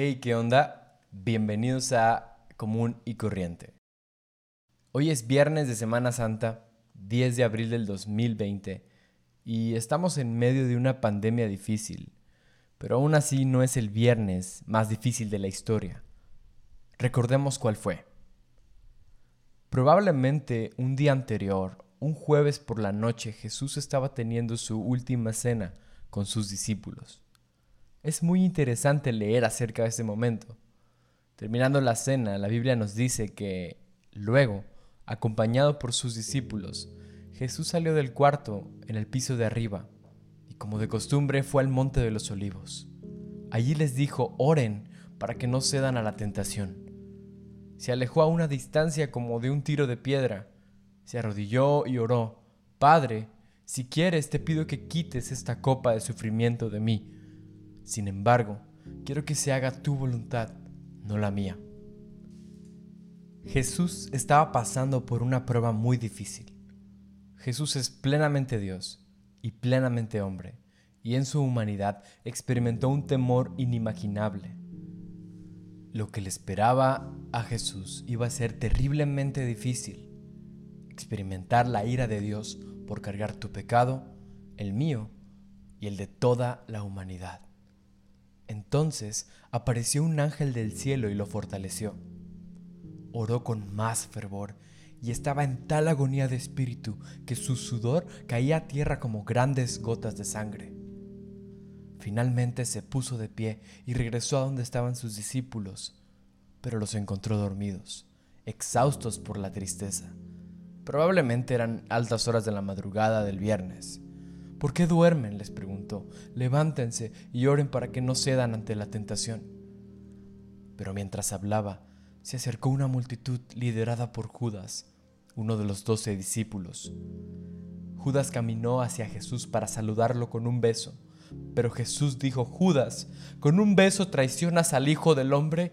Hey, ¿qué onda? Bienvenidos a Común y Corriente. Hoy es viernes de Semana Santa, 10 de abril del 2020, y estamos en medio de una pandemia difícil, pero aún así no es el viernes más difícil de la historia. Recordemos cuál fue. Probablemente un día anterior, un jueves por la noche, Jesús estaba teniendo su última cena con sus discípulos. Es muy interesante leer acerca de ese momento. Terminando la cena, la Biblia nos dice que luego, acompañado por sus discípulos, Jesús salió del cuarto en el piso de arriba y como de costumbre fue al monte de los olivos. Allí les dijo, oren para que no cedan a la tentación. Se alejó a una distancia como de un tiro de piedra, se arrodilló y oró, Padre, si quieres te pido que quites esta copa de sufrimiento de mí sin embargo, quiero que se haga tu voluntad, no la mía. Jesús estaba pasando por una prueba muy difícil. Jesús es plenamente Dios y plenamente hombre, y en su humanidad experimentó un temor inimaginable. Lo que le esperaba a Jesús iba a ser terriblemente difícil. Experimentar la ira de Dios por cargar tu pecado, el mío y el de toda la humanidad. Entonces apareció un ángel del cielo y lo fortaleció. Oró con más fervor y estaba en tal agonía de espíritu que su sudor caía a tierra como grandes gotas de sangre. Finalmente se puso de pie y regresó a donde estaban sus discípulos, pero los encontró dormidos, exhaustos por la tristeza. Probablemente eran altas horas de la madrugada del viernes ¿Por qué duermen? les preguntó. Levántense y oren para que no cedan ante la tentación. Pero mientras hablaba, se acercó una multitud liderada por Judas, uno de los doce discípulos. Judas caminó hacia Jesús para saludarlo con un beso, pero Jesús dijo, Judas, ¿con un beso traicionas al Hijo del Hombre?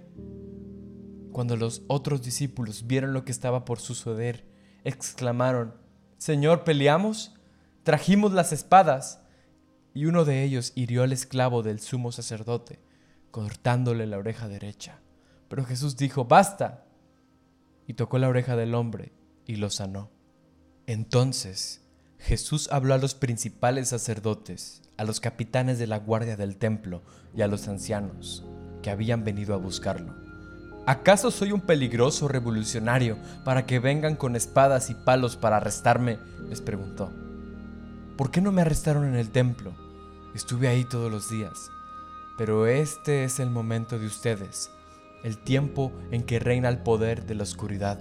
Cuando los otros discípulos vieron lo que estaba por suceder, exclamaron, Señor, ¿peleamos? Trajimos las espadas, y uno de ellos hirió al esclavo del sumo sacerdote, cortándole la oreja derecha. Pero Jesús dijo, basta, y tocó la oreja del hombre y lo sanó. Entonces Jesús habló a los principales sacerdotes, a los capitanes de la guardia del templo y a los ancianos que habían venido a buscarlo. ¿Acaso soy un peligroso revolucionario para que vengan con espadas y palos para arrestarme? les preguntó. ¿Por qué no me arrestaron en el templo? Estuve ahí todos los días. Pero este es el momento de ustedes, el tiempo en que reina el poder de la oscuridad.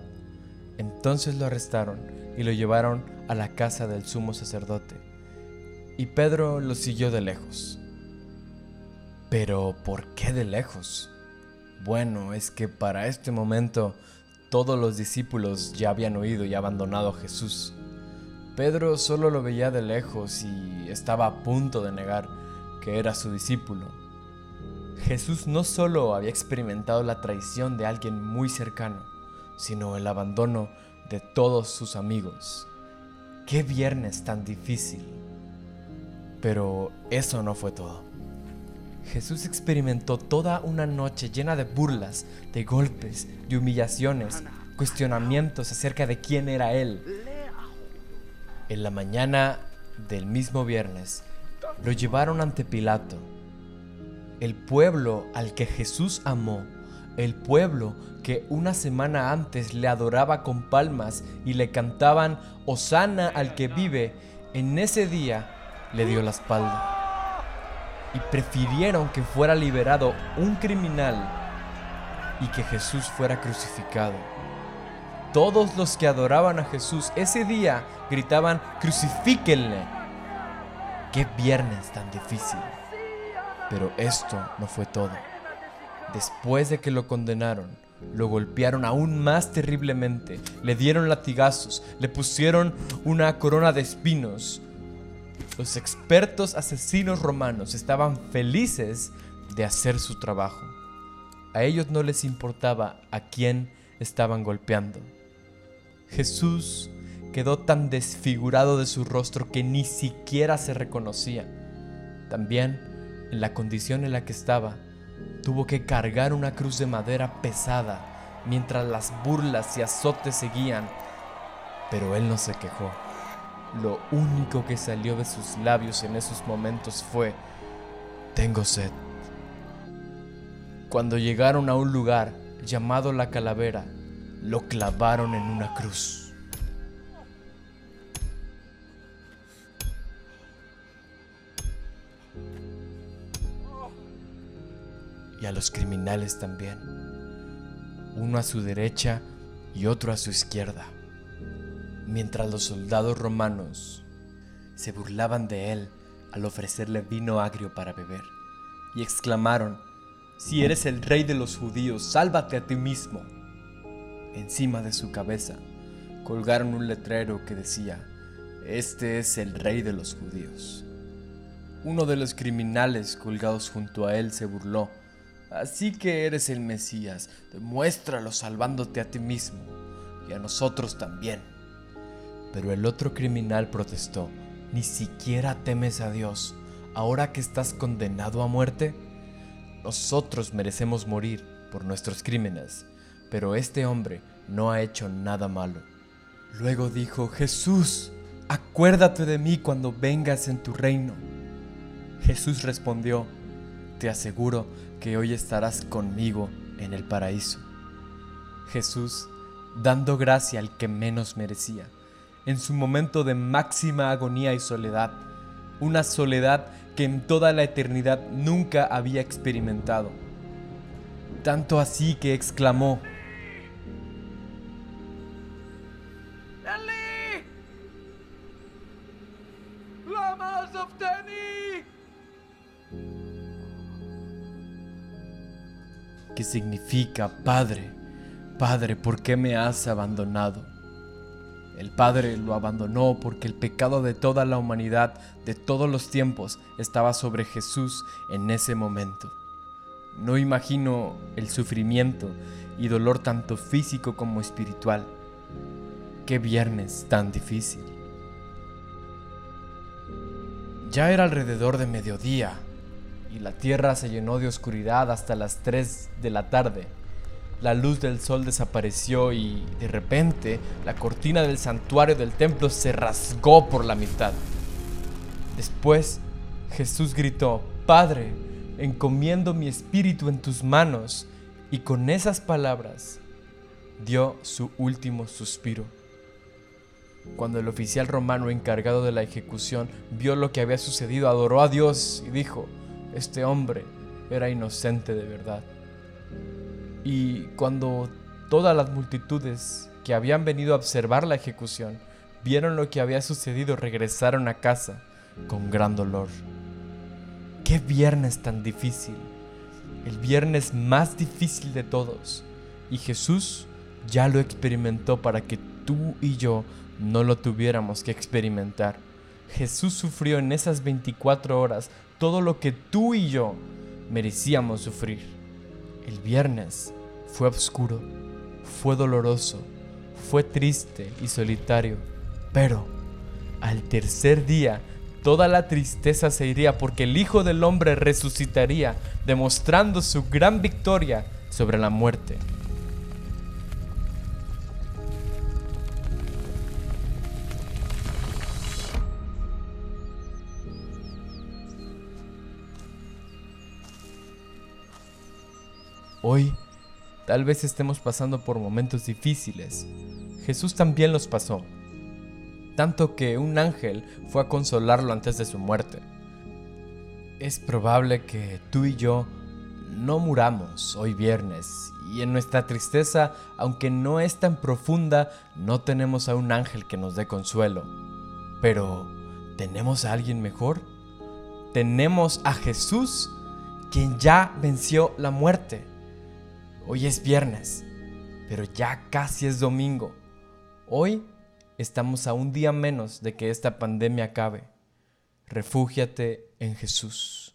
Entonces lo arrestaron y lo llevaron a la casa del sumo sacerdote. Y Pedro lo siguió de lejos. Pero ¿por qué de lejos? Bueno, es que para este momento todos los discípulos ya habían oído y abandonado a Jesús. Pedro solo lo veía de lejos y estaba a punto de negar que era su discípulo. Jesús no solo había experimentado la traición de alguien muy cercano, sino el abandono de todos sus amigos. Qué viernes tan difícil. Pero eso no fue todo. Jesús experimentó toda una noche llena de burlas, de golpes, de humillaciones, cuestionamientos acerca de quién era Él en la mañana del mismo viernes, lo llevaron ante Pilato. El pueblo al que Jesús amó, el pueblo que una semana antes le adoraba con palmas y le cantaban Osana al que vive, en ese día le dio la espalda. Y prefirieron que fuera liberado un criminal y que Jesús fuera crucificado. Todos los que adoraban a Jesús ese día gritaban, crucifíquenle. Qué viernes tan difícil. Pero esto no fue todo. Después de que lo condenaron, lo golpearon aún más terriblemente, le dieron latigazos, le pusieron una corona de espinos. Los expertos asesinos romanos estaban felices de hacer su trabajo. A ellos no les importaba a quién estaban golpeando. Jesús quedó tan desfigurado de su rostro que ni siquiera se reconocía. También, en la condición en la que estaba, tuvo que cargar una cruz de madera pesada mientras las burlas y azotes seguían, pero él no se quejó. Lo único que salió de sus labios en esos momentos fue, tengo sed. Cuando llegaron a un lugar llamado la calavera, lo clavaron en una cruz. y a los criminales también, uno a su derecha y otro a su izquierda, mientras los soldados romanos se burlaban de él al ofrecerle vino agrio para beber, y exclamaron, si eres el rey de los judíos, sálvate a ti mismo. Encima de su cabeza colgaron un letrero que decía, este es el rey de los judíos. Uno de los criminales colgados junto a él se burló Así que eres el Mesías, demuéstralo salvándote a ti mismo y a nosotros también. Pero el otro criminal protestó, ¿ni siquiera temes a Dios ahora que estás condenado a muerte? Nosotros merecemos morir por nuestros crímenes, pero este hombre no ha hecho nada malo. Luego dijo, Jesús, acuérdate de mí cuando vengas en tu reino. Jesús respondió, te aseguro que hoy estarás conmigo en el paraíso. Jesús, dando gracia al que menos merecía, en su momento de máxima agonía y soledad, una soledad que en toda la eternidad nunca había experimentado. Tanto así que exclamó, que significa Padre, Padre, ¿por qué me has abandonado? El Padre lo abandonó porque el pecado de toda la humanidad, de todos los tiempos, estaba sobre Jesús en ese momento. No imagino el sufrimiento y dolor tanto físico como espiritual. Qué viernes tan difícil. Ya era alrededor de mediodía y la tierra se llenó de oscuridad hasta las 3 de la tarde. La luz del sol desapareció y de repente la cortina del santuario del templo se rasgó por la mitad. Después Jesús gritó, Padre, encomiendo mi espíritu en tus manos, y con esas palabras dio su último suspiro. Cuando el oficial romano encargado de la ejecución vio lo que había sucedido, adoró a Dios y dijo, este hombre era inocente de verdad. Y cuando todas las multitudes que habían venido a observar la ejecución vieron lo que había sucedido, regresaron a casa con gran dolor. Qué viernes tan difícil, el viernes más difícil de todos. Y Jesús ya lo experimentó para que tú y yo no lo tuviéramos que experimentar. Jesús sufrió en esas 24 horas todo lo que tú y yo merecíamos sufrir. El viernes fue oscuro, fue doloroso, fue triste y solitario, pero al tercer día toda la tristeza se iría porque el Hijo del Hombre resucitaría, demostrando su gran victoria sobre la muerte. Hoy tal vez estemos pasando por momentos difíciles. Jesús también los pasó. Tanto que un ángel fue a consolarlo antes de su muerte. Es probable que tú y yo no muramos hoy viernes y en nuestra tristeza, aunque no es tan profunda, no tenemos a un ángel que nos dé consuelo. Pero, ¿tenemos a alguien mejor? Tenemos a Jesús, quien ya venció la muerte. Hoy es viernes, pero ya casi es domingo. Hoy estamos a un día menos de que esta pandemia acabe. Refúgiate en Jesús.